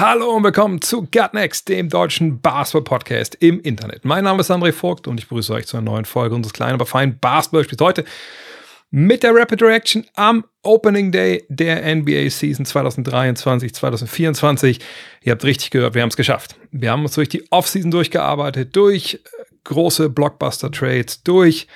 Hallo und willkommen zu Gut Next, dem deutschen Basketball-Podcast im Internet. Mein Name ist André Vogt und ich begrüße euch zu einer neuen Folge unseres kleinen, aber feinen Basketball-Spiels heute mit der Rapid Reaction am Opening Day der NBA Season 2023, 2024. Ihr habt richtig gehört, wir haben es geschafft. Wir haben uns durch die Offseason durchgearbeitet, durch große Blockbuster-Trades, durch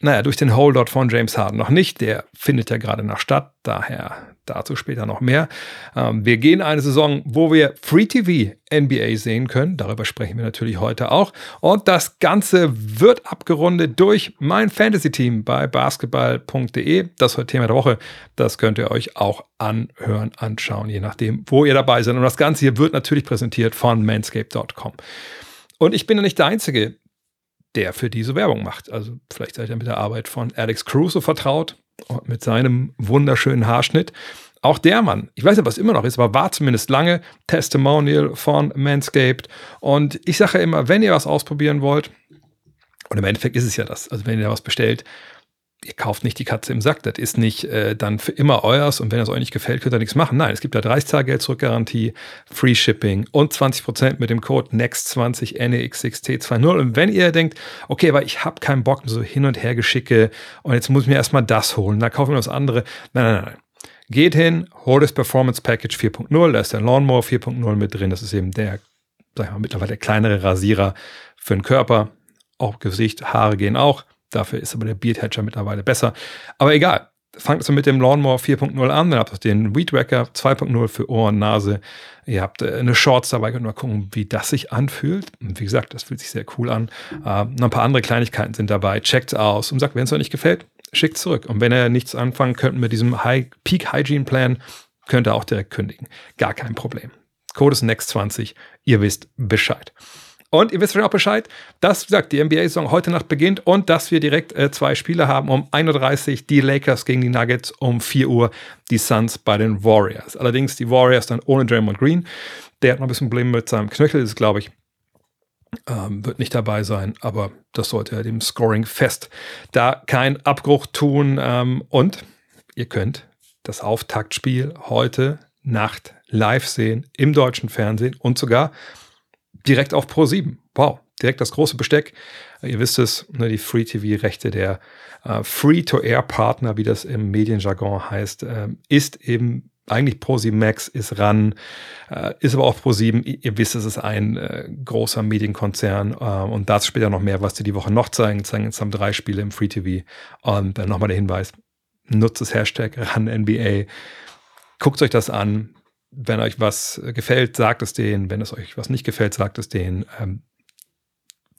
naja, durch den Holdout von James Harden noch nicht. Der findet ja gerade noch statt. Daher dazu später noch mehr. Ähm, wir gehen eine Saison, wo wir Free TV NBA sehen können. Darüber sprechen wir natürlich heute auch. Und das Ganze wird abgerundet durch mein Fantasy-Team bei basketball.de. Das ist heute Thema der Woche. Das könnt ihr euch auch anhören, anschauen, je nachdem, wo ihr dabei seid. Und das Ganze hier wird natürlich präsentiert von manscape.com. Und ich bin ja nicht der Einzige, der für diese Werbung macht. Also vielleicht seid ihr mit der Arbeit von Alex Crusoe vertraut mit seinem wunderschönen Haarschnitt. Auch der Mann, ich weiß nicht, was immer noch ist, aber war zumindest lange Testimonial von Manscaped. Und ich sage ja immer, wenn ihr was ausprobieren wollt, und im Endeffekt ist es ja das, also wenn ihr was bestellt, ihr kauft nicht die Katze im Sack. Das ist nicht äh, dann für immer euers und wenn es euch nicht gefällt, könnt ihr nichts machen. Nein, es gibt da 30 Tage Geld zurück Garantie, Free Shipping und 20% mit dem Code NEXT20 NEXXT20. Und wenn ihr denkt, okay, aber ich habe keinen Bock, so hin und her geschicke und jetzt muss ich mir erstmal das holen, da kaufen wir das andere. Nein, nein, nein. Geht hin, holt das Performance Package 4.0, da ist der Lawnmower 4.0 mit drin. Das ist eben der, sag ich mal, mittlerweile der kleinere Rasierer für den Körper. Auch Gesicht, Haare gehen auch. Dafür ist aber der Beard Hatcher mittlerweile besser. Aber egal. Fangt also mit dem Lawnmower 4.0 an, dann habt ihr den Weed Wacker 2.0 für Ohr und Nase. Ihr habt äh, eine Shorts dabei, könnt mal gucken, wie das sich anfühlt. Und wie gesagt, das fühlt sich sehr cool an. Äh, noch ein paar andere Kleinigkeiten sind dabei. Checkt aus und sagt, wenn es euch nicht gefällt, schickt zurück. Und wenn ihr nichts anfangen könnt mit diesem High Peak Hygiene Plan, könnt ihr auch direkt kündigen. Gar kein Problem. Code ist Next20. Ihr wisst Bescheid. Und ihr wisst schon auch Bescheid, dass, wie gesagt, die NBA-Saison heute Nacht beginnt und dass wir direkt äh, zwei Spiele haben. Um 1.30 Uhr die Lakers gegen die Nuggets, um 4 Uhr die Suns bei den Warriors. Allerdings die Warriors dann ohne Draymond Green. Der hat noch ein bisschen Probleme mit seinem Knöchel, das glaube ich. Ähm, wird nicht dabei sein, aber das sollte ja dem Scoring fest da kein Abbruch tun. Ähm, und ihr könnt das Auftaktspiel heute Nacht live sehen im deutschen Fernsehen und sogar direkt auf Pro 7. Wow, direkt das große Besteck. Ihr wisst es, ne, die Free TV-Rechte der äh, Free-to-Air-Partner, wie das im Medienjargon heißt, äh, ist eben eigentlich Pro7 Max, ist ran, äh, ist aber auch Pro7. Ihr, wisst, es ist ein äh, großer Medienkonzern äh, und dazu später noch mehr, was die die Woche noch zeigen. Zeigen haben drei Spiele im Free TV. Und dann nochmal der Hinweis, nutzt das Hashtag RanNBA. Guckt euch das an wenn euch was gefällt, sagt es denen. Wenn es euch was nicht gefällt, sagt es denen. Ähm,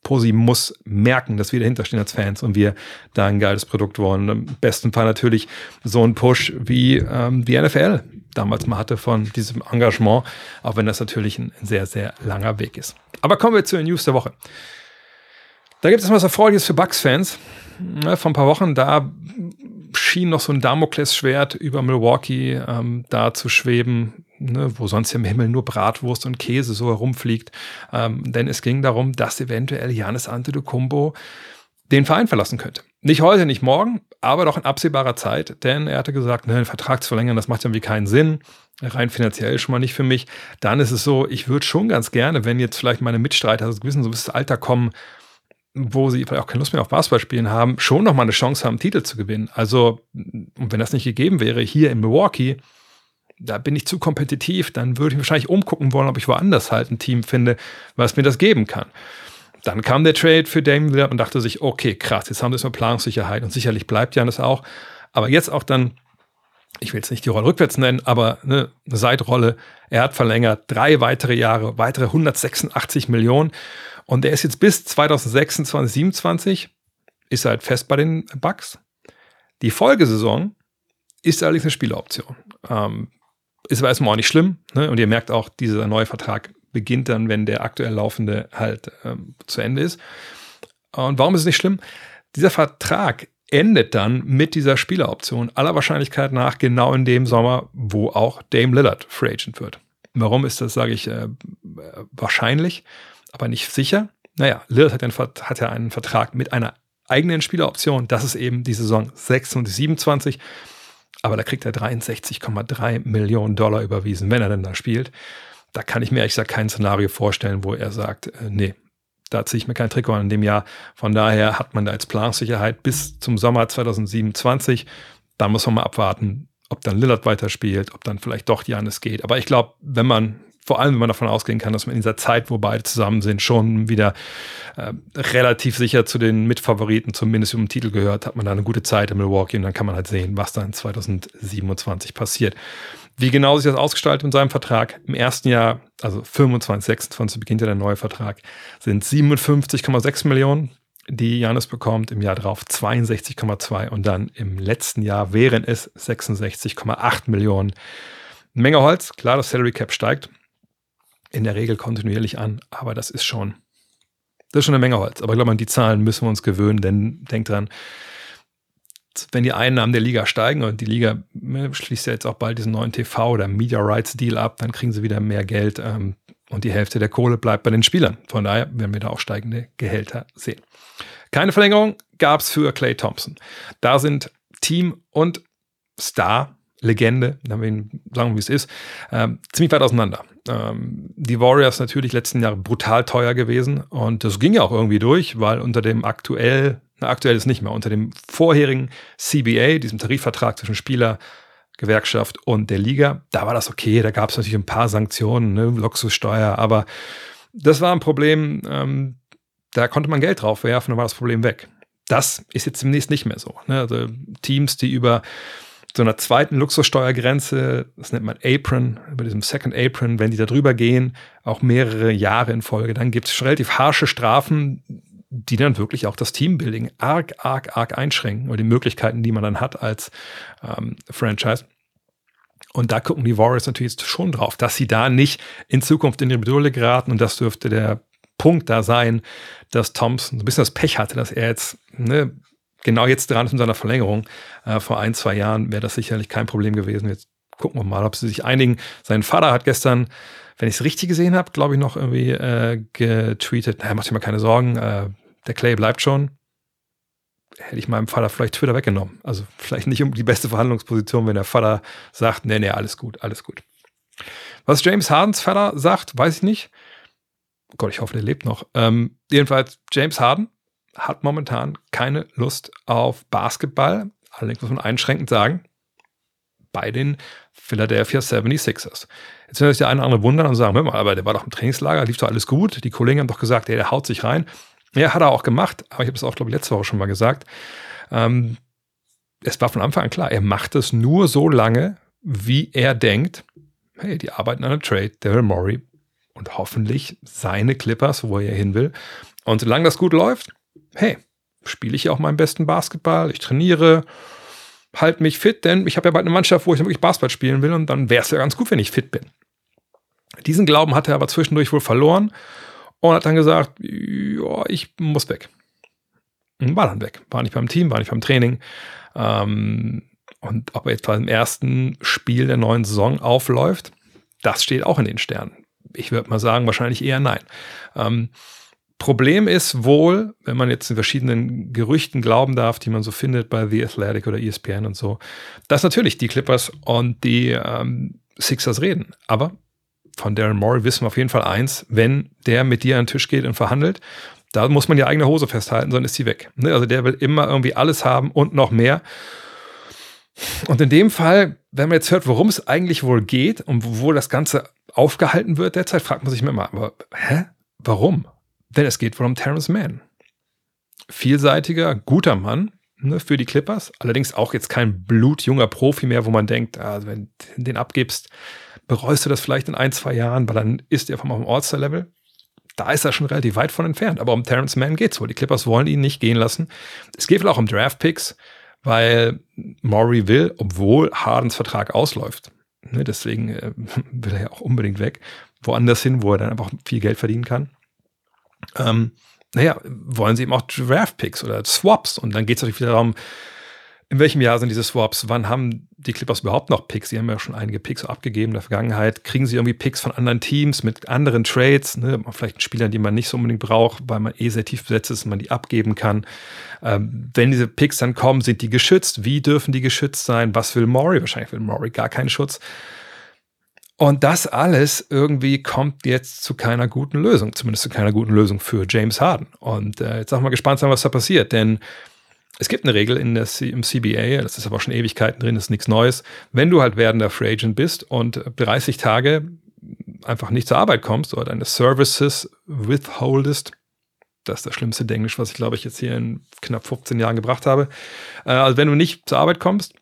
Posi muss merken, dass wir dahinter stehen als Fans und wir da ein geiles Produkt wollen. Im besten Fall natürlich so ein Push wie ähm, die NFL damals mal hatte von diesem Engagement, auch wenn das natürlich ein sehr, sehr langer Weg ist. Aber kommen wir zu den News der Woche. Da gibt es was Erfreuliches für Bucks-Fans. Ja, vor ein paar Wochen, da schien noch so ein Damoklesschwert über Milwaukee ähm, da zu schweben, ne, wo sonst im Himmel nur Bratwurst und Käse so herumfliegt. Ähm, denn es ging darum, dass eventuell Janis Antetokounmpo den Verein verlassen könnte. Nicht heute, nicht morgen, aber doch in absehbarer Zeit, denn er hatte gesagt, ne, einen Vertrag zu verlängern, das macht irgendwie keinen Sinn, rein finanziell schon mal nicht für mich. Dann ist es so, ich würde schon ganz gerne, wenn jetzt vielleicht meine Mitstreiter also gewissen so ein bisschen Alter kommen, wo sie vielleicht auch keine Lust mehr auf Basketball spielen haben, schon noch mal eine Chance haben, Titel zu gewinnen. Also, und wenn das nicht gegeben wäre, hier in Milwaukee, da bin ich zu kompetitiv, dann würde ich wahrscheinlich umgucken wollen, ob ich woanders halt ein Team finde, was mir das geben kann. Dann kam der Trade für Lillard und dachte sich, okay, krass, jetzt haben wir erstmal Planungssicherheit und sicherlich bleibt Janis auch. Aber jetzt auch dann, ich will jetzt nicht die Rolle rückwärts nennen, aber eine Seitrolle, er hat verlängert, drei weitere Jahre, weitere 186 Millionen. Und er ist jetzt bis 2026, 2027, ist halt fest bei den Bucks. Die Folgesaison ist allerdings eine Spieleroption. Ähm, ist aber erstmal auch nicht schlimm. Ne? Und ihr merkt auch, dieser neue Vertrag beginnt dann, wenn der aktuell laufende halt ähm, zu Ende ist. Und warum ist es nicht schlimm? Dieser Vertrag endet dann mit dieser Spieleroption aller Wahrscheinlichkeit nach genau in dem Sommer, wo auch Dame Lillard Free Agent wird. Warum ist das, sage ich, äh, wahrscheinlich, aber nicht sicher? Naja, Lillard hat, einen, hat ja einen Vertrag mit einer eigenen Spieleroption. Das ist eben die Saison 26, 27. Aber da kriegt er 63,3 Millionen Dollar überwiesen, wenn er denn da spielt. Da kann ich mir ehrlich gesagt kein Szenario vorstellen, wo er sagt, äh, nee, da ziehe ich mir kein Trikot an in dem Jahr. Von daher hat man da jetzt Planungssicherheit bis zum Sommer 2027. Da muss man mal abwarten, ob dann Lillard weiterspielt, ob dann vielleicht doch Janis geht. Aber ich glaube, wenn man vor allem wenn man davon ausgehen kann, dass man in dieser Zeit, wo beide zusammen sind, schon wieder äh, relativ sicher zu den Mitfavoriten, zumindest um den Titel gehört, hat man da eine gute Zeit in Milwaukee und dann kann man halt sehen, was dann 2027 passiert. Wie genau sich das ausgestaltet in seinem Vertrag? Im ersten Jahr, also 25, 26 beginnt ja der neue Vertrag, sind 57,6 Millionen, die Janis bekommt, im Jahr darauf 62,2 und dann im letzten Jahr wären es 66,8 Millionen. Menge Holz, klar, das Salary Cap steigt in der Regel kontinuierlich an, aber das ist schon, das ist schon eine Menge Holz. Aber ich glaube, an die Zahlen müssen wir uns gewöhnen, denn denkt dran, wenn die Einnahmen der Liga steigen und die Liga ne, schließt ja jetzt auch bald diesen neuen TV- oder Media Rights Deal ab, dann kriegen sie wieder mehr Geld ähm, und die Hälfte der Kohle bleibt bei den Spielern. Von daher werden wir da auch steigende Gehälter sehen. Keine Verlängerung gab es für Clay Thompson. Da sind Team und Star Legende, sagen wir, wie es ist, ähm, ziemlich weit auseinander. Ähm, die Warriors natürlich letzten Jahre brutal teuer gewesen und das ging ja auch irgendwie durch, weil unter dem aktuell, na, aktuell ist nicht mehr, unter dem vorherigen CBA, diesem Tarifvertrag zwischen Spieler, Gewerkschaft und der Liga, da war das okay, da gab es natürlich ein paar Sanktionen, ne, Luxussteuer, aber das war ein Problem, ähm, da konnte man Geld drauf werfen, dann war das Problem weg. Das ist jetzt demnächst nicht mehr so. Ne? Also Teams, die über so einer zweiten Luxussteuergrenze, das nennt man Apron, über diesem Second Apron, wenn die da drüber gehen, auch mehrere Jahre in Folge, dann gibt es relativ harsche Strafen, die dann wirklich auch das Teambuilding arg, arg, arg einschränken oder die Möglichkeiten, die man dann hat als ähm, Franchise. Und da gucken die Warriors natürlich schon drauf, dass sie da nicht in Zukunft in die Bedrohung geraten. Und das dürfte der Punkt da sein, dass Thompson ein bisschen das Pech hatte, dass er jetzt ne, genau jetzt dran ist in seiner Verlängerung. Äh, vor ein, zwei Jahren wäre das sicherlich kein Problem gewesen. Jetzt gucken wir mal, ob sie sich einigen. Sein Vater hat gestern, wenn ich es richtig gesehen habe, glaube ich, noch irgendwie äh, getweetet, naja, mach dir mal keine Sorgen, äh, der Clay bleibt schon. Hätte ich meinem Vater vielleicht Twitter weggenommen. Also vielleicht nicht um die beste Verhandlungsposition, wenn der Vater sagt, nee, nee, alles gut, alles gut. Was James Hardens Vater sagt, weiß ich nicht. Gott, ich hoffe, der lebt noch. Ähm, jedenfalls, James Harden hat momentan keine Lust auf Basketball. Allerdings muss man einschränkend sagen, bei den Philadelphia 76ers. Jetzt wird sich der eine oder andere wundern und sagen, hör mal, aber der war doch im Trainingslager, lief doch alles gut. Die Kollegen haben doch gesagt, ey, der haut sich rein. Ja, hat er auch gemacht, aber ich habe es auch, glaube ich, letzte Woche schon mal gesagt. Ähm, es war von Anfang an klar, er macht es nur so lange, wie er denkt, hey, die arbeiten an einem Trade, Daryl Morey und hoffentlich seine Clippers, wo er hin will. Und solange das gut läuft, hey, spiele ich ja auch meinen besten Basketball, ich trainiere, halte mich fit, denn ich habe ja bald eine Mannschaft, wo ich wirklich Basketball spielen will und dann wäre es ja ganz gut, wenn ich fit bin. Diesen Glauben hat er aber zwischendurch wohl verloren und hat dann gesagt, ja, ich muss weg. Und war dann weg. War nicht beim Team, war nicht beim Training. Ähm, und ob er jetzt beim ersten Spiel der neuen Saison aufläuft, das steht auch in den Sternen. Ich würde mal sagen, wahrscheinlich eher nein. Ähm, Problem ist wohl, wenn man jetzt in verschiedenen Gerüchten glauben darf, die man so findet bei The Athletic oder ESPN und so, dass natürlich die Clippers und die ähm, Sixers reden. Aber von Darren Morey wissen wir auf jeden Fall eins, wenn der mit dir an den Tisch geht und verhandelt, da muss man die eigene Hose festhalten, sonst ist sie weg. Ne? Also der will immer irgendwie alles haben und noch mehr. Und in dem Fall, wenn man jetzt hört, worum es eigentlich wohl geht und wo das Ganze aufgehalten wird derzeit, fragt man sich immer, aber hä? Warum? Denn es geht wohl um Terrence Mann. Vielseitiger, guter Mann ne, für die Clippers. Allerdings auch jetzt kein blutjunger Profi mehr, wo man denkt, ah, wenn du den abgibst, bereust du das vielleicht in ein, zwei Jahren, weil dann ist er vom All-Star-Level. Da ist er schon relativ weit von entfernt. Aber um Terrence Mann geht es wohl. Die Clippers wollen ihn nicht gehen lassen. Es geht wohl auch um Draft-Picks, weil Maury will, obwohl Hardens Vertrag ausläuft. Ne, deswegen äh, will er ja auch unbedingt weg woanders hin, wo er dann einfach viel Geld verdienen kann. Ähm, naja, wollen sie eben auch Draft-Picks oder Swaps. Und dann geht es natürlich wieder darum, in welchem Jahr sind diese Swaps? Wann haben die Clippers überhaupt noch Picks? Sie haben ja schon einige Picks abgegeben in der Vergangenheit. Kriegen sie irgendwie Picks von anderen Teams mit anderen Trades? Ne? Vielleicht Spieler, die man nicht so unbedingt braucht, weil man eh sehr tief besetzt ist und man die abgeben kann. Ähm, wenn diese Picks dann kommen, sind die geschützt? Wie dürfen die geschützt sein? Was will Maury? Wahrscheinlich will Maury gar keinen Schutz. Und das alles irgendwie kommt jetzt zu keiner guten Lösung, zumindest zu keiner guten Lösung für James Harden. Und äh, jetzt auch mal gespannt sein, was da passiert, denn es gibt eine Regel in der C im CBA, das ist aber schon Ewigkeiten drin, ist nichts Neues. Wenn du halt werdender Free Agent bist und 30 Tage einfach nicht zur Arbeit kommst oder deine Services withholdest, das ist das schlimmste Englisch, was ich glaube ich jetzt hier in knapp 15 Jahren gebracht habe. Äh, also wenn du nicht zur Arbeit kommst,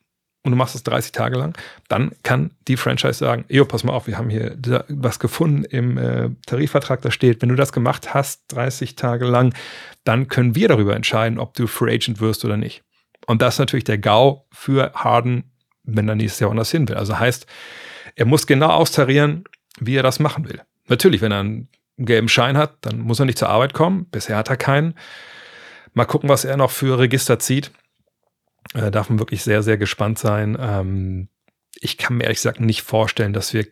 und du machst das 30 Tage lang, dann kann die Franchise sagen, jo, pass mal auf, wir haben hier was gefunden im äh, Tarifvertrag, da steht, wenn du das gemacht hast, 30 Tage lang, dann können wir darüber entscheiden, ob du Free Agent wirst oder nicht. Und das ist natürlich der GAU für Harden, wenn er nächstes Jahr anders hin will. Also heißt, er muss genau austarieren, wie er das machen will. Natürlich, wenn er einen gelben Schein hat, dann muss er nicht zur Arbeit kommen. Bisher hat er keinen. Mal gucken, was er noch für Register zieht. Äh, darf man wirklich sehr, sehr gespannt sein. Ähm, ich kann mir ehrlich gesagt nicht vorstellen, dass wir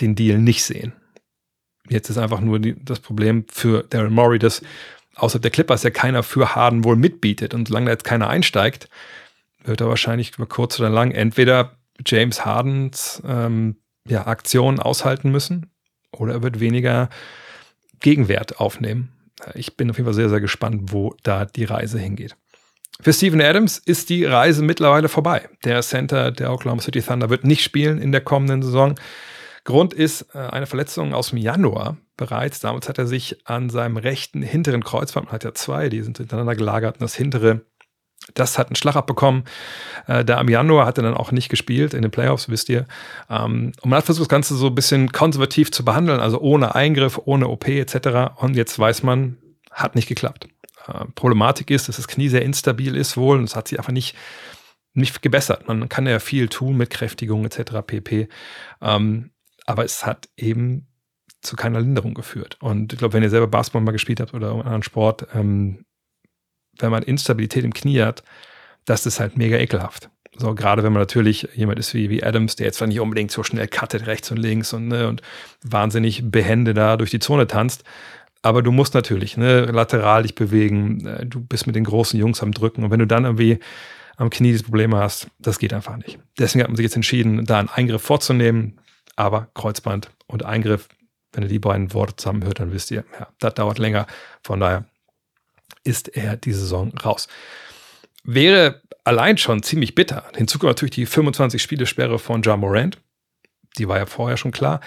den Deal nicht sehen. Jetzt ist einfach nur die, das Problem für Daryl Morey, dass außerhalb der Clippers ja keiner für Harden wohl mitbietet. Und solange da jetzt keiner einsteigt, wird er wahrscheinlich über kurz oder lang entweder James Hardens ähm, ja, Aktionen aushalten müssen oder er wird weniger Gegenwert aufnehmen. Ich bin auf jeden Fall sehr, sehr gespannt, wo da die Reise hingeht. Für Steven Adams ist die Reise mittlerweile vorbei. Der Center der Oklahoma City Thunder wird nicht spielen in der kommenden Saison. Grund ist äh, eine Verletzung aus dem Januar bereits. Damals hat er sich an seinem rechten hinteren Kreuzband, man hat ja zwei, die sind hintereinander gelagert, und das hintere, das hat einen Schlag abbekommen. Äh, da im Januar hat er dann auch nicht gespielt in den Playoffs, wisst ihr. Ähm, und man hat versucht, das Ganze so ein bisschen konservativ zu behandeln, also ohne Eingriff, ohne OP etc. Und jetzt weiß man, hat nicht geklappt. Äh, Problematik ist, dass das Knie sehr instabil ist wohl und es hat sich einfach nicht, nicht gebessert. Man kann ja viel tun mit Kräftigung etc. pp. Ähm, aber es hat eben zu keiner Linderung geführt. Und ich glaube, wenn ihr selber Basketball mal gespielt habt oder einen anderen Sport, ähm, wenn man Instabilität im Knie hat, das ist halt mega ekelhaft. So, gerade wenn man natürlich jemand ist wie, wie Adams, der jetzt zwar nicht unbedingt so schnell cuttet rechts und links und, ne, und wahnsinnig behende da durch die Zone tanzt, aber du musst natürlich ne, lateral dich bewegen. Äh, du bist mit den großen Jungs am Drücken. Und wenn du dann irgendwie am Knie diese Probleme hast, das geht einfach nicht. Deswegen hat man sich jetzt entschieden, da einen Eingriff vorzunehmen. Aber Kreuzband und Eingriff, wenn ihr die beiden Worte zusammenhört, dann wisst ihr, ja, das dauert länger. Von daher ist er die Saison raus. Wäre allein schon ziemlich bitter. Hinzu kommt natürlich die 25 Spielesperre von Ja Morant. Die war ja vorher schon klar.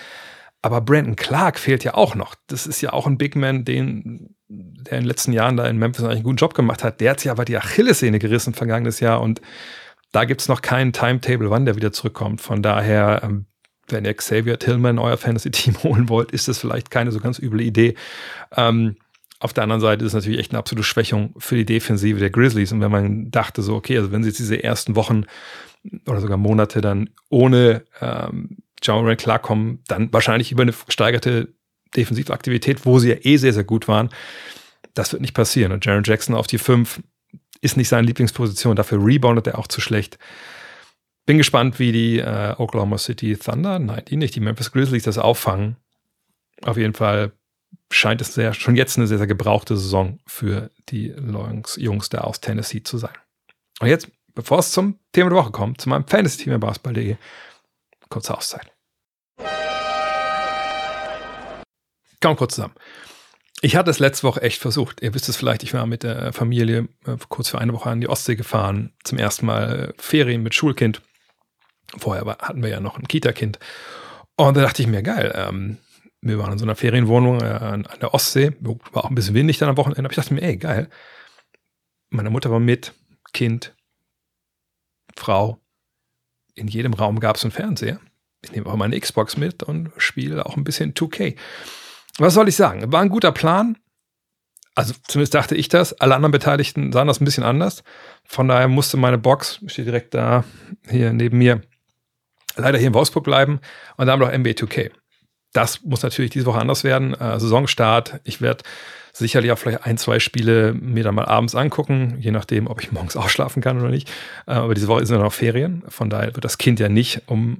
Aber Brandon Clark fehlt ja auch noch. Das ist ja auch ein Big Man, den, der in den letzten Jahren da in Memphis eigentlich einen guten Job gemacht hat. Der hat sich aber die Achillessehne gerissen vergangenes Jahr und da gibt es noch keinen Timetable, wann der wieder zurückkommt. Von daher, ähm, wenn ihr Xavier Tillman euer Fantasy-Team holen wollt, ist das vielleicht keine so ganz üble Idee. Ähm, auf der anderen Seite ist es natürlich echt eine absolute Schwächung für die Defensive der Grizzlies. Und wenn man dachte so, okay, also wenn sie jetzt diese ersten Wochen oder sogar Monate dann ohne ähm, Moran klarkommen, dann wahrscheinlich über eine gesteigerte Defensivaktivität, wo sie ja eh sehr, sehr gut waren. Das wird nicht passieren. Und Jaron Jackson auf die 5 ist nicht seine Lieblingsposition. Dafür reboundet er auch zu schlecht. Bin gespannt, wie die äh, Oklahoma City Thunder, nein, die nicht, die Memphis Grizzlies das auffangen. Auf jeden Fall scheint es sehr, schon jetzt eine sehr, sehr gebrauchte Saison für die Jungs da aus Tennessee zu sein. Und jetzt, bevor es zum Thema der Woche kommt, zu meinem Fantasy-Team im Basketball.de, kurze Auszeit. Kaum kurz zusammen. Ich hatte es letzte Woche echt versucht. Ihr wisst es vielleicht, ich war mit der Familie äh, kurz für eine Woche an die Ostsee gefahren. Zum ersten Mal Ferien mit Schulkind. Vorher hatten wir ja noch ein Kita-Kind. Und da dachte ich mir, geil, ähm, wir waren in so einer Ferienwohnung äh, an, der Ostsee. War auch ein bisschen windig dann am Wochenende. Aber ich dachte mir, ey, geil. Meine Mutter war mit, Kind, Frau in jedem Raum gab es einen Fernseher. Ich nehme auch meine Xbox mit und spiele auch ein bisschen 2K. Was soll ich sagen? War ein guter Plan. Also zumindest dachte ich das. Alle anderen Beteiligten sahen das ein bisschen anders. Von daher musste meine Box, steht direkt da, hier neben mir, leider hier in Wolfsburg bleiben. Und da haben wir noch NBA 2K. das muss natürlich diese Woche anders werden. Äh, Saisonstart. Ich werde sicherlich auch vielleicht ein, zwei Spiele mir dann mal abends angucken, je nachdem, ob ich morgens ausschlafen kann oder nicht. Äh, aber diese Woche sind ja noch Ferien. Von daher wird das Kind ja nicht um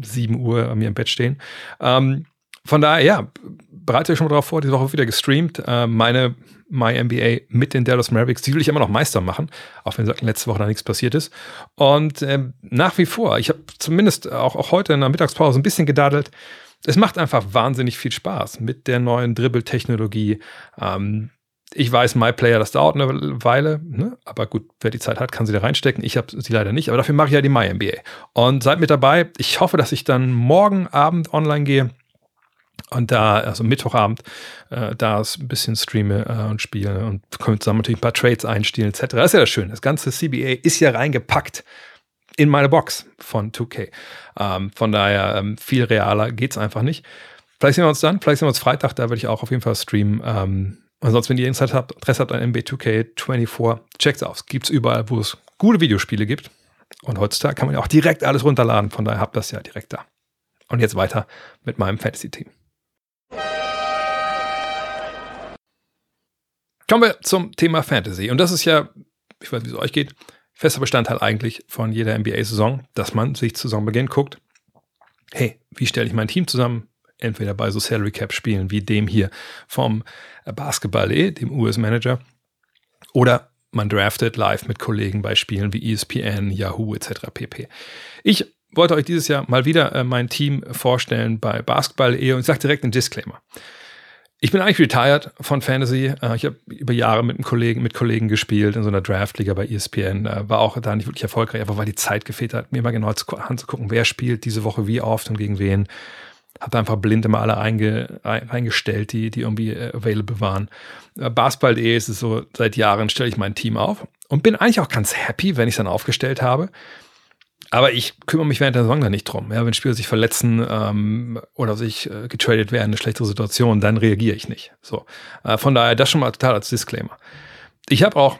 7 Uhr an mir im Bett stehen. Ähm, von daher, ja, bereitet euch schon mal darauf vor, diese Woche wieder gestreamt. Äh, meine My NBA mit den Dallas Mavericks, die will ich immer noch Meister machen, auch wenn letzte Woche da nichts passiert ist. Und nach wie vor, ich habe zumindest auch, auch heute in der Mittagspause ein bisschen gedadelt. Es macht einfach wahnsinnig viel Spaß mit der neuen Dribbel-Technologie. Ähm, ich weiß, MyPlayer, das dauert eine Weile, ne? aber gut, wer die Zeit hat, kann sie da reinstecken. Ich habe sie leider nicht, aber dafür mache ich ja die MyNBA. Und seid mit dabei. Ich hoffe, dass ich dann morgen Abend online gehe und da, also Mittwochabend, äh, da ein bisschen streame äh, und spiele und können zusammen natürlich ein paar Trades einstellen etc. Das ist ja das Schöne. Das ganze CBA ist ja reingepackt in meine Box von 2K. Ähm, von daher, ähm, viel realer geht es einfach nicht. Vielleicht sehen wir uns dann, vielleicht sehen wir uns Freitag, da werde ich auch auf jeden Fall streamen. Ähm, ansonsten, wenn ihr Interesse habt, Interesse habt an MB2K24, checkt's aus. Gibt's überall, wo es gute Videospiele gibt. Und heutzutage kann man ja auch direkt alles runterladen, von daher habt das ja direkt da. Und jetzt weiter mit meinem Fantasy-Team. Kommen wir zum Thema Fantasy. Und das ist ja, ich weiß, wie es euch geht, fester Bestandteil eigentlich von jeder NBA-Saison, dass man sich zu Saisonbeginn guckt, hey, wie stelle ich mein Team zusammen? Entweder bei so Salary Cap Spielen wie dem hier vom Basketball.de, dem US-Manager, oder man draftet live mit Kollegen bei Spielen wie ESPN, Yahoo etc. pp. Ich wollte euch dieses Jahr mal wieder äh, mein Team vorstellen bei Basketball.de und ich sage direkt einen Disclaimer. Ich bin eigentlich retired von Fantasy. Äh, ich habe über Jahre mit einem Kollegen, mit Kollegen gespielt in so einer Draftliga bei ESPN. Äh, war auch da nicht wirklich erfolgreich, aber weil die Zeit gefehlt hat, mir mal genau anzugucken, wer spielt diese Woche wie oft und gegen wen. Hab da einfach blind immer alle einge, reingestellt, die, die irgendwie äh, available waren. Basketball.de ist es so, seit Jahren stelle ich mein Team auf und bin eigentlich auch ganz happy, wenn ich es dann aufgestellt habe. Aber ich kümmere mich während der Saison da nicht drum. Ja, wenn Spieler sich verletzen ähm, oder sich äh, getradet werden, eine schlechtere Situation, dann reagiere ich nicht. So. Äh, von daher, das schon mal total als Disclaimer. Ich habe auch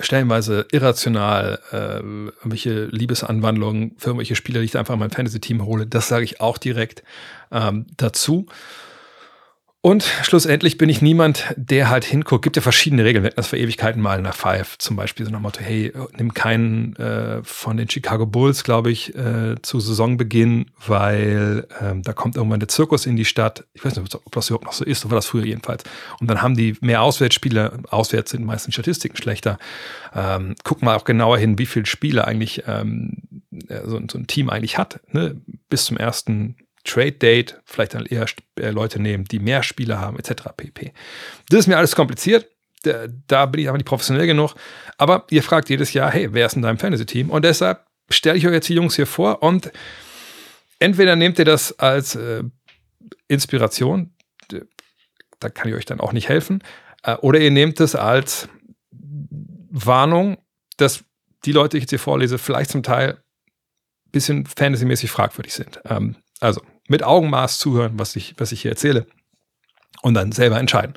stellenweise irrational äh, irgendwelche Liebesanwandlungen für irgendwelche Spieler, die ich einfach in mein Fantasy-Team hole. Das sage ich auch direkt ähm, dazu. Und schlussendlich bin ich niemand, der halt hinguckt. Gibt ja verschiedene Regeln. Wir hatten das vor Ewigkeiten mal nach Five zum Beispiel so nach Motto, hey, nimm keinen äh, von den Chicago Bulls, glaube ich, äh, zu Saisonbeginn, weil ähm, da kommt irgendwann der Zirkus in die Stadt. Ich weiß nicht, ob das überhaupt noch so ist, so war das früher jedenfalls. Und dann haben die mehr Auswärtsspiele. Auswärts sind meistens Statistiken schlechter. Ähm, guck mal auch genauer hin, wie viele Spiele eigentlich ähm, so, so ein Team eigentlich hat. Ne? Bis zum ersten Trade Date, vielleicht dann eher äh, Leute nehmen, die mehr Spiele haben, etc. pp. Das ist mir alles kompliziert. Da, bin ich aber nicht professionell genug. Aber ihr fragt jedes Jahr, hey, wer ist in deinem Fantasy-Team? Und deshalb stelle ich euch jetzt die Jungs hier vor und entweder nehmt ihr das als äh, Inspiration, da kann ich euch dann auch nicht helfen, äh, oder ihr nehmt es als Warnung, dass die Leute, die ich jetzt hier vorlese, vielleicht zum Teil ein bisschen fantasymäßig fragwürdig sind. Ähm, also mit Augenmaß zuhören, was ich, was ich hier erzähle und dann selber entscheiden.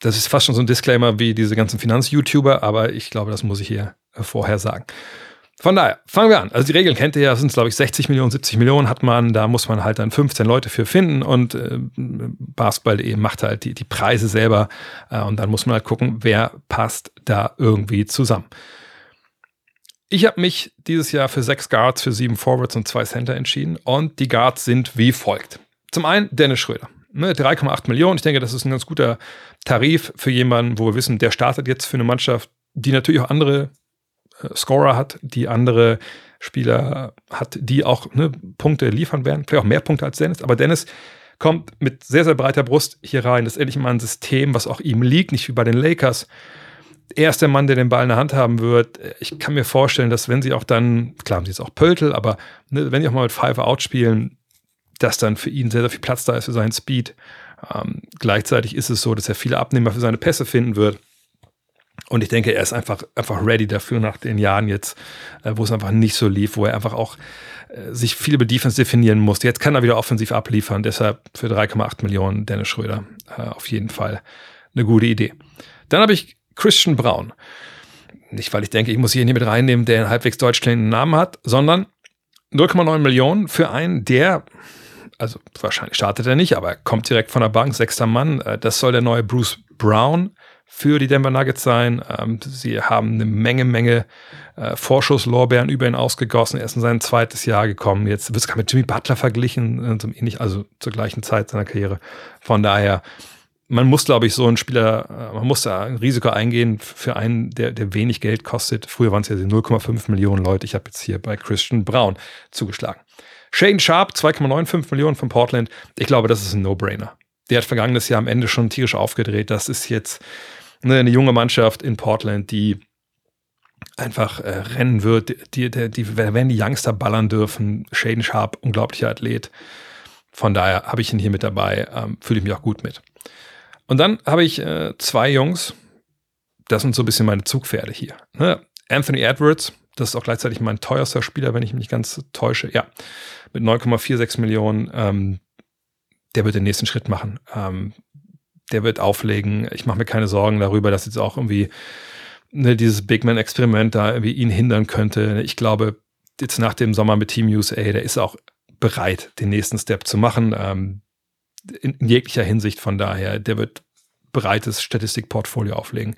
Das ist fast schon so ein Disclaimer wie diese ganzen Finanz-YouTuber, aber ich glaube, das muss ich hier vorher sagen. Von daher, fangen wir an. Also die Regeln kennt ihr ja, sind glaube ich 60 Millionen, 70 Millionen hat man, da muss man halt dann 15 Leute für finden und äh, Basketball.de macht halt die, die Preise selber äh, und dann muss man halt gucken, wer passt da irgendwie zusammen. Ich habe mich dieses Jahr für sechs Guards, für sieben Forwards und zwei Center entschieden. Und die Guards sind wie folgt. Zum einen Dennis Schröder. 3,8 ne, Millionen. Ich denke, das ist ein ganz guter Tarif für jemanden, wo wir wissen, der startet jetzt für eine Mannschaft, die natürlich auch andere äh, Scorer hat, die andere Spieler hat, die auch ne, Punkte liefern werden. Vielleicht auch mehr Punkte als Dennis. Aber Dennis kommt mit sehr, sehr breiter Brust hier rein. Das ist endlich mal ein System, was auch ihm liegt, nicht wie bei den Lakers er ist der Mann, der den Ball in der Hand haben wird. Ich kann mir vorstellen, dass wenn sie auch dann, klar haben sie jetzt auch Pöltel, aber ne, wenn sie auch mal mit Five Out spielen, dass dann für ihn sehr, sehr viel Platz da ist für seinen Speed. Ähm, gleichzeitig ist es so, dass er viele Abnehmer für seine Pässe finden wird. Und ich denke, er ist einfach, einfach ready dafür nach den Jahren jetzt, äh, wo es einfach nicht so lief, wo er einfach auch äh, sich viel über Defense definieren musste. Jetzt kann er wieder offensiv abliefern. Deshalb für 3,8 Millionen Dennis Schröder äh, auf jeden Fall eine gute Idee. Dann habe ich Christian Braun. Nicht, weil ich denke, ich muss hier mit reinnehmen, der einen halbwegs deutsch klingenden Namen hat, sondern 0,9 Millionen für einen, der also wahrscheinlich startet er nicht, aber er kommt direkt von der Bank, sechster Mann. Äh, das soll der neue Bruce Brown für die Denver Nuggets sein. Ähm, sie haben eine Menge, Menge äh, Vorschusslorbeeren über ihn ausgegossen. Er ist in sein zweites Jahr gekommen. Jetzt wird es mit Jimmy Butler verglichen, äh, also zur gleichen Zeit seiner Karriere. Von daher, man muss, glaube ich, so ein Spieler, äh, man muss da ein Risiko eingehen für einen, der, der wenig Geld kostet. Früher waren es ja 0,5 Millionen Leute. Ich habe jetzt hier bei Christian Brown zugeschlagen. Shane Sharp, 2,95 Millionen von Portland. Ich glaube, das ist ein No-Brainer. Der hat vergangenes Jahr am Ende schon tierisch aufgedreht. Das ist jetzt ne, eine junge Mannschaft in Portland, die einfach äh, rennen wird. Die, die, die, werden die Youngster ballern dürfen. Shaden Sharp, unglaublicher Athlet. Von daher habe ich ihn hier mit dabei. Ähm, Fühle ich mich auch gut mit. Und dann habe ich äh, zwei Jungs. Das sind so ein bisschen meine Zugpferde hier. Ne? Anthony Edwards, das ist auch gleichzeitig mein teuerster Spieler, wenn ich mich nicht ganz täusche. Ja, mit 9,46 Millionen. Ähm, der wird den nächsten Schritt machen. Ähm, der wird auflegen. Ich mache mir keine Sorgen darüber, dass jetzt auch irgendwie ne, dieses Big Man-Experiment da irgendwie ihn hindern könnte. Ich glaube, jetzt nach dem Sommer mit Team USA, der ist auch bereit, den nächsten Step zu machen. Ähm, in, in, jeglicher Hinsicht von daher, der wird breites Statistikportfolio auflegen,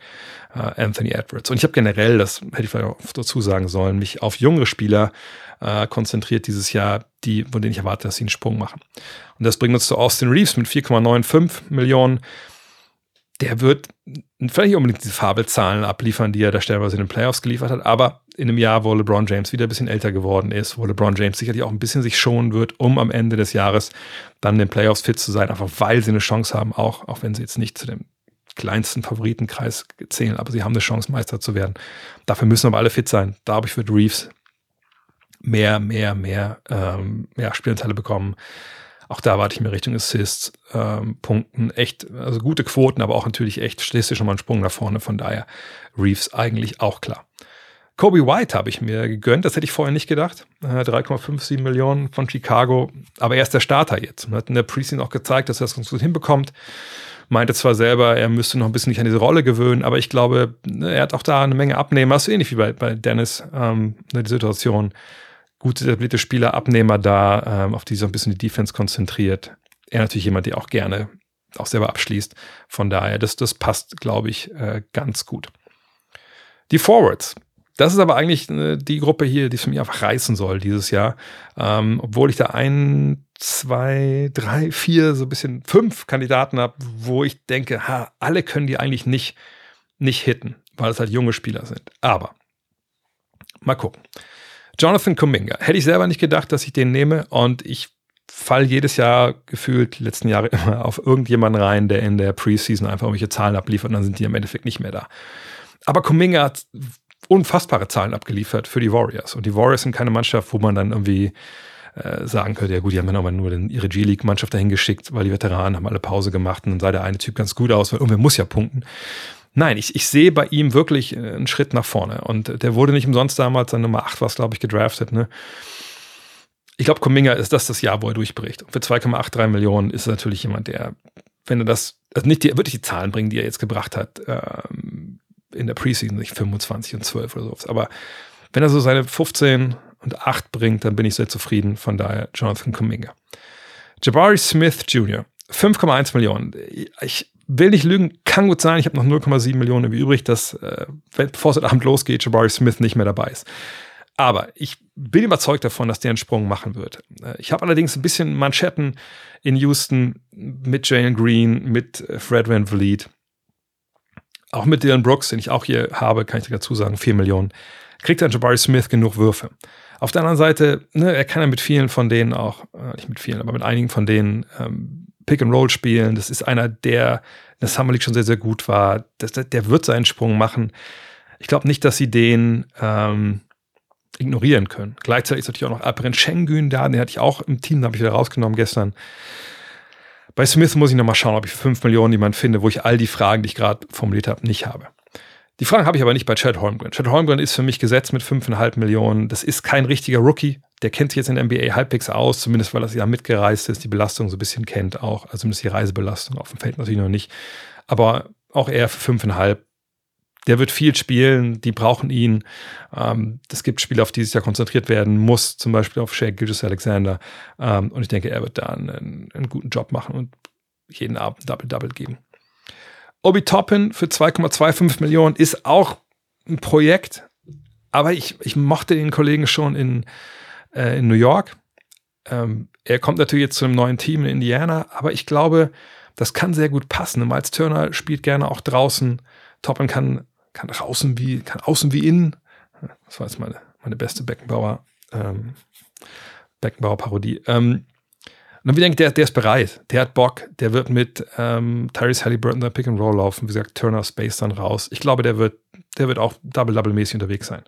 äh, Anthony Edwards. Und ich habe generell, das hätte ich vielleicht auch dazu sagen sollen, mich auf jüngere Spieler äh, konzentriert dieses Jahr, die, von denen ich erwarte, dass sie einen Sprung machen. Und das bringt uns zu Austin Reeves mit 4,95 Millionen. Der wird vielleicht nicht unbedingt diese Fabelzahlen abliefern, die er da stellenweise in den Playoffs geliefert hat, aber in einem Jahr, wo LeBron James wieder ein bisschen älter geworden ist, wo LeBron James sicherlich auch ein bisschen sich schonen wird, um am Ende des Jahres dann in den Playoffs fit zu sein, einfach weil sie eine Chance haben, auch, auch wenn sie jetzt nicht zu dem kleinsten Favoritenkreis zählen, aber sie haben eine Chance, Meister zu werden. Dafür müssen aber alle fit sein. Da habe ich für Reeves mehr, mehr, mehr ähm, ja, Spielanteile bekommen. Auch da warte ich mir Richtung Assists, ähm, Punkten, echt, also gute Quoten, aber auch natürlich echt statistisch nochmal einen Sprung nach vorne. Von daher Reeves eigentlich auch klar. Kobe White habe ich mir gegönnt, das hätte ich vorher nicht gedacht. Äh, 3,57 Millionen von Chicago, aber er ist der Starter jetzt und hat in der Preseason auch gezeigt, dass er das ganz gut hinbekommt. Meinte zwar selber, er müsste noch ein bisschen sich an diese Rolle gewöhnen, aber ich glaube, er hat auch da eine Menge Abnehmer. So ähnlich wie bei, bei Dennis, ähm, die Situation gute etablierte Spieler, Abnehmer da, ähm, auf die so ein bisschen die Defense konzentriert. Er natürlich jemand, der auch gerne auch selber abschließt. Von daher, das, das passt, glaube ich, äh, ganz gut. Die Forwards. Das ist aber eigentlich äh, die Gruppe hier, die es für mich einfach reißen soll dieses Jahr. Ähm, obwohl ich da ein, zwei, drei, vier, so ein bisschen fünf Kandidaten habe, wo ich denke, ha, alle können die eigentlich nicht, nicht hitten, weil es halt junge Spieler sind. Aber mal gucken. Jonathan Kuminga. Hätte ich selber nicht gedacht, dass ich den nehme und ich fall jedes Jahr gefühlt die letzten Jahre immer auf irgendjemanden rein, der in der Preseason einfach irgendwelche Zahlen abliefert und dann sind die im Endeffekt nicht mehr da. Aber Kuminga hat unfassbare Zahlen abgeliefert für die Warriors und die Warriors sind keine Mannschaft, wo man dann irgendwie äh, sagen könnte, ja gut, die haben dann aber nur ihre G-League-Mannschaft dahin geschickt, weil die Veteranen haben alle Pause gemacht und dann sah der eine Typ ganz gut aus, weil irgendwer muss ja punkten. Nein, ich, ich sehe bei ihm wirklich äh, einen Schritt nach vorne. Und der wurde nicht umsonst damals an Nummer 8 was, glaube ich, gedraftet. Ne? Ich glaube, Kuminga ist das das Jahr, wo er durchbricht. Und für 2,83 Millionen ist er natürlich jemand, der, wenn er das, also nicht die, wirklich die Zahlen bringen, die er jetzt gebracht hat, ähm, in der Preseason, nicht 25 und 12 oder sowas. Aber wenn er so seine 15 und 8 bringt, dann bin ich sehr zufrieden. Von daher Jonathan Kuminga. Jabari Smith Jr., 5,1 Millionen. Ich will nicht lügen, kann gut sein. Ich habe noch 0,7 Millionen übrig, dass, äh, bevor es heute Abend losgeht, Jabari Smith nicht mehr dabei ist. Aber ich bin überzeugt davon, dass der einen Sprung machen wird. Äh, ich habe allerdings ein bisschen Manschetten in Houston mit Jalen Green, mit äh, Fred Van Vliet, auch mit Dylan Brooks, den ich auch hier habe, kann ich dazu sagen, 4 Millionen. Kriegt dann Jabari Smith genug Würfe. Auf der anderen Seite, ne, er kann ja mit vielen von denen auch, äh, nicht mit vielen, aber mit einigen von denen ähm, Pick and Roll spielen. Das ist einer, der in der Summer League schon sehr, sehr gut war. Das, der wird seinen Sprung machen. Ich glaube nicht, dass sie den ähm, ignorieren können. Gleichzeitig ist natürlich auch noch Alperen Schengen da, den hatte ich auch im Team, den habe ich wieder rausgenommen gestern. Bei Smith muss ich nochmal schauen, ob ich für 5 Millionen jemanden finde, wo ich all die Fragen, die ich gerade formuliert habe, nicht habe. Die Fragen habe ich aber nicht bei Chad Holmgren. Chad Holmgren ist für mich gesetzt mit 5,5 Millionen. Das ist kein richtiger Rookie der kennt sich jetzt in der NBA halbwegs aus, zumindest weil er ja mitgereist ist, die Belastung so ein bisschen kennt auch, also zumindest die Reisebelastung auf dem Feld natürlich noch nicht. Aber auch er für fünfeinhalb, der wird viel spielen, die brauchen ihn. Ähm, es gibt Spiele, auf die sich ja konzentriert werden muss, zum Beispiel auf Shea Gilgis Alexander. Ähm, und ich denke, er wird da einen, einen, guten Job machen und jeden Abend Double-Double geben. Obi Toppin für 2,25 Millionen ist auch ein Projekt, aber ich, ich mochte den Kollegen schon in, äh, in New York. Ähm, er kommt natürlich jetzt zu einem neuen Team in Indiana, aber ich glaube, das kann sehr gut passen. Miles Turner spielt gerne auch draußen. Toppin kann kann draußen wie, kann außen wie innen. Das war jetzt meine, meine beste Beckenbauer, ähm, Beckenbauer-Parodie. Ähm, und dann denke ich, der, der ist bereit, der hat Bock, der wird mit ähm, Tyrese Halliburton der Pick and Roll laufen, wie gesagt, Turner Space dann raus. Ich glaube, der wird, der wird auch Double-Double-mäßig unterwegs sein.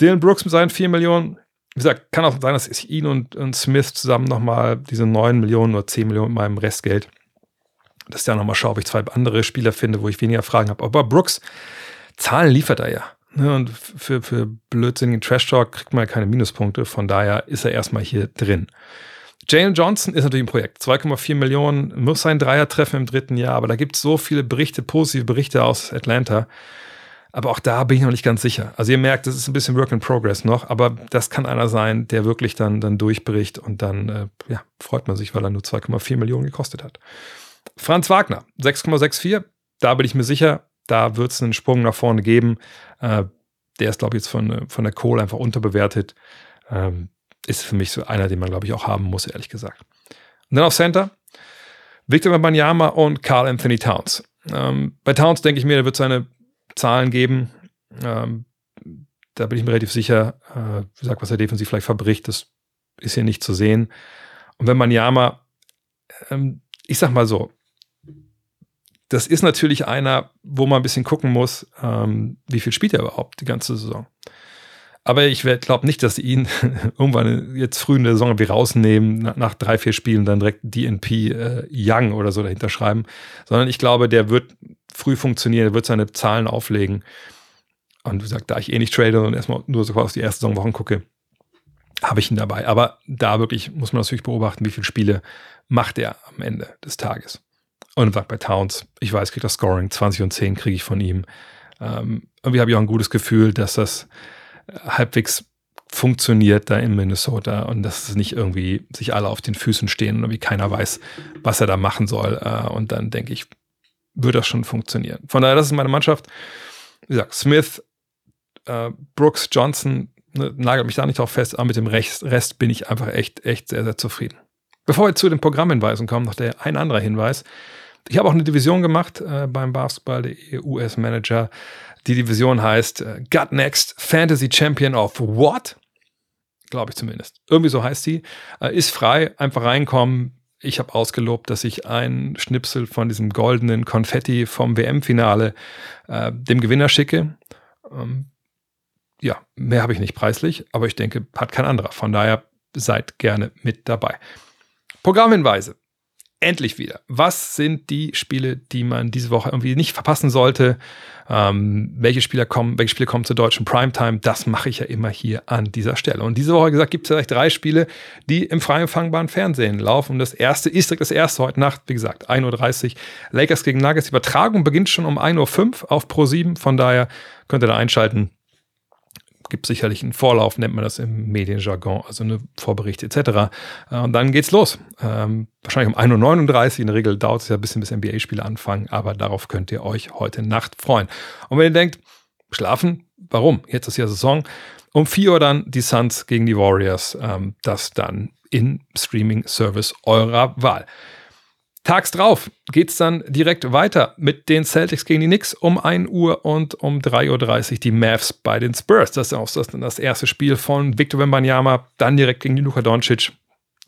Dylan Brooks mit seinen 4 Millionen, wie gesagt, kann auch sein, dass ich ihn und, und Smith zusammen nochmal diese 9 Millionen oder 10 Millionen mit meinem Restgeld, dass ich da nochmal schaue, ob ich zwei andere Spieler finde, wo ich weniger Fragen habe. Aber Brooks, Zahlen liefert er ja. Ne? Und für, für blödsinnigen Trash-Talk kriegt man ja keine Minuspunkte. Von daher ist er erstmal hier drin. Jalen Johnson ist natürlich ein Projekt. 2,4 Millionen, muss sein Dreier treffen im dritten Jahr, aber da gibt es so viele Berichte, positive Berichte aus Atlanta. Aber auch da bin ich noch nicht ganz sicher. Also ihr merkt, das ist ein bisschen Work in Progress noch, aber das kann einer sein, der wirklich dann, dann durchbricht und dann äh, ja, freut man sich, weil er nur 2,4 Millionen gekostet hat. Franz Wagner, 6,64. Da bin ich mir sicher, da wird es einen Sprung nach vorne geben. Äh, der ist, glaube ich, jetzt von, von der Kohle einfach unterbewertet. Ähm, ist für mich so einer, den man, glaube ich, auch haben muss, ehrlich gesagt. Und dann auf Center. Victor Banyama und Carl Anthony Towns. Ähm, bei Towns denke ich mir, der wird seine Zahlen geben. Ähm, da bin ich mir relativ sicher. Äh, wie gesagt, was er defensiv vielleicht verbricht, das ist hier nicht zu sehen. Und wenn Banyama, ähm, ich sag mal so, das ist natürlich einer, wo man ein bisschen gucken muss, ähm, wie viel spielt er überhaupt die ganze Saison. Aber ich glaube nicht, dass sie ihn irgendwann jetzt früh in der Saison wie rausnehmen, nach, drei, vier Spielen dann direkt DNP äh, Young oder so dahinter schreiben, sondern ich glaube, der wird früh funktionieren, der wird seine Zahlen auflegen. Und wie gesagt, da ich eh nicht trade und erstmal nur so auf die ersten Saisonwochen gucke, habe ich ihn dabei. Aber da wirklich muss man natürlich beobachten, wie viele Spiele macht er am Ende des Tages. Und sagt bei Towns, ich weiß, kriegt das Scoring, 20 und 10 kriege ich von ihm. Ähm, irgendwie habe ich auch ein gutes Gefühl, dass das halbwegs funktioniert da in Minnesota und dass es nicht irgendwie sich alle auf den Füßen stehen und irgendwie keiner weiß, was er da machen soll. Äh, und dann denke ich, wird das schon funktionieren. Von daher, das ist meine Mannschaft. Wie gesagt, Smith, äh, Brooks, Johnson, ne, nagelt mich da nicht drauf fest, aber mit dem Rest, bin ich einfach echt, echt sehr, sehr zufrieden. Bevor wir zu den Programmhinweisen kommen, noch der ein anderer Hinweis. Ich habe auch eine Division gemacht äh, beim Basketball, der US-Manager. Die Division heißt äh, Gut Next Fantasy Champion of What? Glaube ich zumindest. Irgendwie so heißt sie. Äh, ist frei, einfach reinkommen. Ich habe ausgelobt, dass ich ein Schnipsel von diesem goldenen Konfetti vom WM-Finale äh, dem Gewinner schicke. Ähm, ja, mehr habe ich nicht preislich, aber ich denke, hat kein anderer. Von daher seid gerne mit dabei. Programmhinweise endlich wieder. Was sind die Spiele, die man diese Woche irgendwie nicht verpassen sollte? Ähm, welche Spieler kommen, welche Spiele kommen zur deutschen Primetime? Das mache ich ja immer hier an dieser Stelle. Und diese Woche gesagt, gibt es vielleicht drei Spiele, die im frei empfangbaren Fernsehen laufen. Und das erste ist direkt das erste heute Nacht, wie gesagt, 1.30 Uhr. Lakers gegen Nuggets. Die Übertragung beginnt schon um 1.05 Uhr auf Pro7. Von daher könnt ihr da einschalten gibt sicherlich einen Vorlauf, nennt man das im Medienjargon, also eine Vorbericht etc. Äh, und dann geht's los. Ähm, wahrscheinlich um 1.39 Uhr. In der Regel dauert es ja ein bisschen, bis NBA-Spiele anfangen, aber darauf könnt ihr euch heute Nacht freuen. Und wenn ihr denkt, schlafen, warum? Jetzt ist ja Saison. Um 4 Uhr dann die Suns gegen die Warriors. Ähm, das dann in Streaming-Service eurer Wahl. Tags drauf geht es dann direkt weiter mit den Celtics gegen die Knicks um 1 Uhr und um 3.30 Uhr die Mavs bei den Spurs. Das ist auch das, das erste Spiel von Victor Wembanyama, dann direkt gegen die Luka Doncic.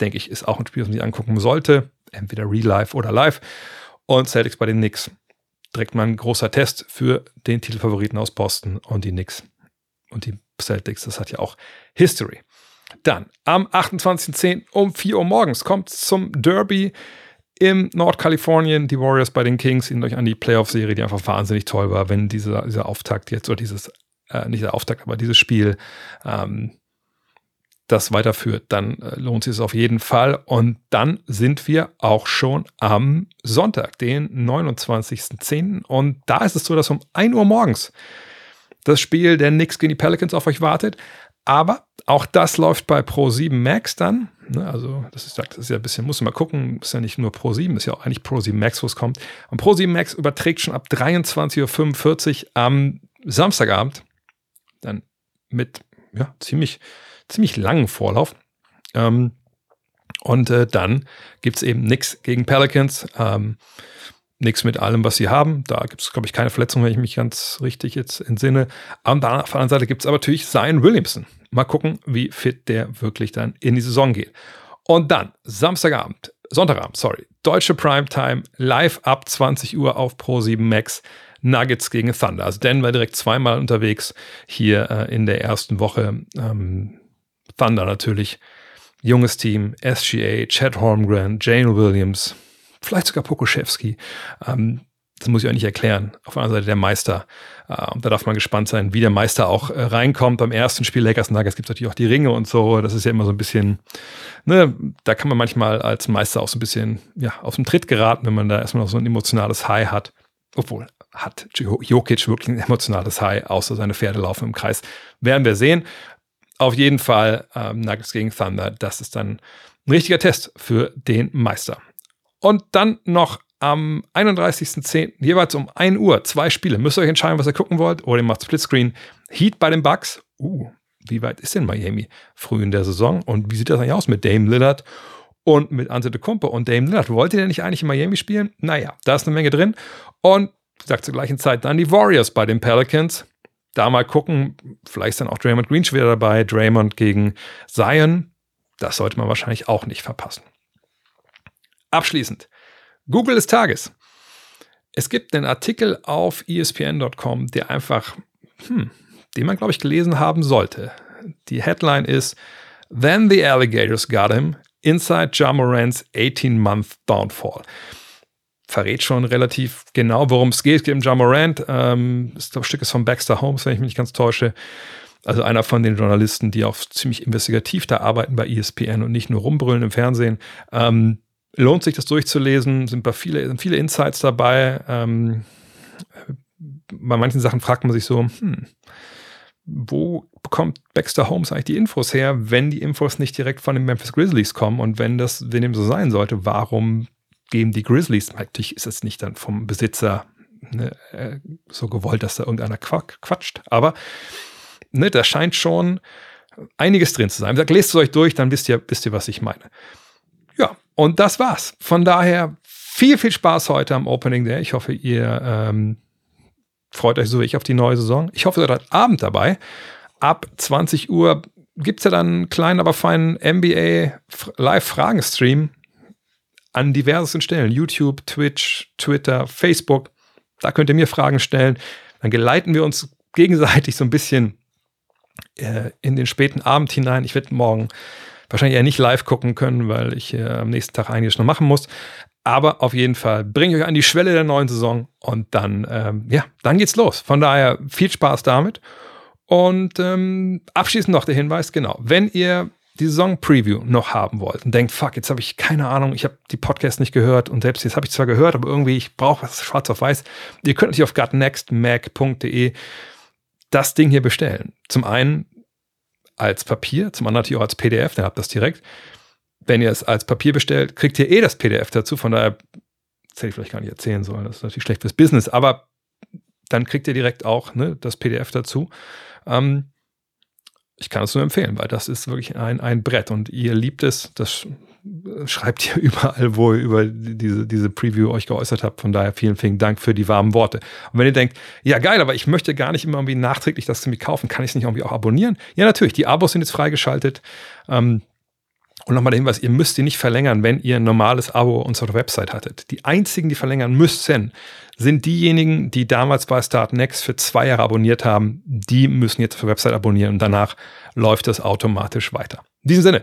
Denke ich, ist auch ein Spiel, das man sich angucken sollte. Entweder real life oder live. Und Celtics bei den Knicks. Direkt mal ein großer Test für den Titelfavoriten aus Boston und die Knicks. Und die Celtics, das hat ja auch History. Dann am 28.10. um 4 Uhr morgens kommt zum Derby im Nordkalifornien, die Warriors bei den Kings, erinnert euch an die Playoff-Serie, die einfach wahnsinnig toll war, wenn dieser, dieser Auftakt jetzt, oder dieses, äh, nicht der Auftakt, aber dieses Spiel, ähm, das weiterführt, dann äh, lohnt sich es auf jeden Fall. Und dann sind wir auch schon am Sonntag, den 29.10. Und da ist es so, dass um 1 Uhr morgens das Spiel der Knicks gegen die Pelicans auf euch wartet. Aber auch das läuft bei Pro 7 Max dann. Ne, also, das ist, das ist ja ein bisschen, muss man mal gucken, ist ja nicht nur Pro 7, ist ja auch eigentlich Pro 7 Max, wo es kommt. Und Pro 7 Max überträgt schon ab 23.45 Uhr am Samstagabend. Dann mit ja, ziemlich, ziemlich langen Vorlauf. Ähm, und äh, dann gibt es eben nichts gegen Pelicans. Ähm, nichts mit allem, was sie haben. Da gibt es, glaube ich, keine Verletzung, wenn ich mich ganz richtig jetzt entsinne. Auf der anderen Seite gibt es aber natürlich Zion Williamson. Mal gucken, wie fit der wirklich dann in die Saison geht. Und dann Samstagabend, Sonntagabend, sorry, deutsche Primetime, live ab 20 Uhr auf Pro7 Max. Nuggets gegen Thunder. Also Denver direkt zweimal unterwegs hier äh, in der ersten Woche. Ähm, Thunder natürlich. Junges Team, SGA, Chad Holmgren, Jane Williams, vielleicht sogar Pokoschewski. Ähm, das muss ich auch nicht erklären. Auf der anderen Seite der Meister. Äh, da darf man gespannt sein, wie der Meister auch äh, reinkommt. Beim ersten Spiel Lakers Nuggets gibt es natürlich auch die Ringe und so. Das ist ja immer so ein bisschen, ne, da kann man manchmal als Meister auch so ein bisschen ja, aus dem Tritt geraten, wenn man da erstmal noch so ein emotionales High hat. Obwohl, hat Jokic wirklich ein emotionales High, außer seine Pferde laufen im Kreis. Werden wir sehen. Auf jeden Fall ähm, Nuggets gegen Thunder. Das ist dann ein richtiger Test für den Meister. Und dann noch am 31.10. jeweils um 1 Uhr zwei Spiele. Müsst ihr euch entscheiden, was ihr gucken wollt. Oder ihr macht Splitscreen. Heat bei den Bucks. Uh, wie weit ist denn Miami früh in der Saison? Und wie sieht das eigentlich aus mit Dame Lillard und mit Kumpe und Dame Lillard? Wollt ihr denn nicht eigentlich in Miami spielen? Naja, da ist eine Menge drin. Und sagt zur gleichen Zeit dann die Warriors bei den Pelicans. Da mal gucken, vielleicht ist dann auch Draymond Green wieder dabei. Draymond gegen Zion. Das sollte man wahrscheinlich auch nicht verpassen. Abschließend, Google des Tages. Es gibt einen Artikel auf ESPN.com, der einfach, hm, den man, glaube ich, gelesen haben sollte. Die Headline ist Then the Alligators got him inside Jamorans 18-month downfall. Verrät schon relativ genau, worum es geht. Es geht um Jamorant. Ähm, das Stück ist von Baxter Holmes, wenn ich mich nicht ganz täusche. Also einer von den Journalisten, die auch ziemlich investigativ da arbeiten bei ESPN und nicht nur rumbrüllen im Fernsehen. Ähm, lohnt sich das durchzulesen, sind bei viele, sind viele Insights dabei. Ähm, bei manchen Sachen fragt man sich so, hm, wo bekommt Baxter Holmes eigentlich die Infos her, wenn die Infos nicht direkt von den Memphis Grizzlies kommen und wenn das, wenn dem so sein sollte, warum geben die Grizzlies, natürlich ist es nicht dann vom Besitzer ne, äh, so gewollt, dass da irgendeiner quatscht, aber ne, da scheint schon einiges drin zu sein. Ich sag, lest es euch durch, dann wisst ihr, wisst ihr, was ich meine. Und das war's. Von daher viel, viel Spaß heute am Opening Day. Ich hoffe, ihr ähm, freut euch so wie ich auf die neue Saison. Ich hoffe, ihr seid Abend dabei. Ab 20 Uhr gibt es ja dann einen kleinen, aber feinen NBA Live-Fragen-Stream an diversesten Stellen. YouTube, Twitch, Twitter, Facebook. Da könnt ihr mir Fragen stellen. Dann geleiten wir uns gegenseitig so ein bisschen äh, in den späten Abend hinein. Ich werde morgen wahrscheinlich eher nicht live gucken können, weil ich äh, am nächsten Tag einiges noch machen muss. Aber auf jeden Fall bringe ich euch an die Schwelle der neuen Saison und dann, ähm, ja, dann geht's los. Von daher viel Spaß damit. Und ähm, abschließend noch der Hinweis, genau, wenn ihr die Saison-Preview noch haben wollt und denkt, fuck, jetzt habe ich keine Ahnung, ich habe die Podcasts nicht gehört und selbst jetzt habe ich zwar gehört, aber irgendwie, ich brauche was schwarz auf weiß. Ihr könnt natürlich auf gutnextmac.de das Ding hier bestellen. Zum einen als Papier, zum anderen natürlich auch als PDF, dann habt ihr das direkt. Wenn ihr es als Papier bestellt, kriegt ihr eh das PDF dazu, von daher das hätte ich vielleicht gar nicht erzählen sollen, das ist natürlich schlecht fürs Business, aber dann kriegt ihr direkt auch ne, das PDF dazu. Ähm, ich kann es nur empfehlen, weil das ist wirklich ein, ein Brett und ihr liebt es. Das schreibt ihr überall, wo ihr über diese, diese Preview euch geäußert habt. Von daher vielen, vielen Dank für die warmen Worte. Und wenn ihr denkt, ja geil, aber ich möchte gar nicht immer irgendwie nachträglich das zu mir kaufen, kann ich es nicht irgendwie auch abonnieren? Ja, natürlich, die Abos sind jetzt freigeschaltet. Ähm, und nochmal der Hinweis, ihr müsst die nicht verlängern, wenn ihr ein normales Abo unserer Website hattet. Die einzigen, die verlängern müssen, sind diejenigen, die damals bei Start Next für zwei Jahre abonniert haben. Die müssen jetzt der Website abonnieren und danach läuft das automatisch weiter. In diesem Sinne,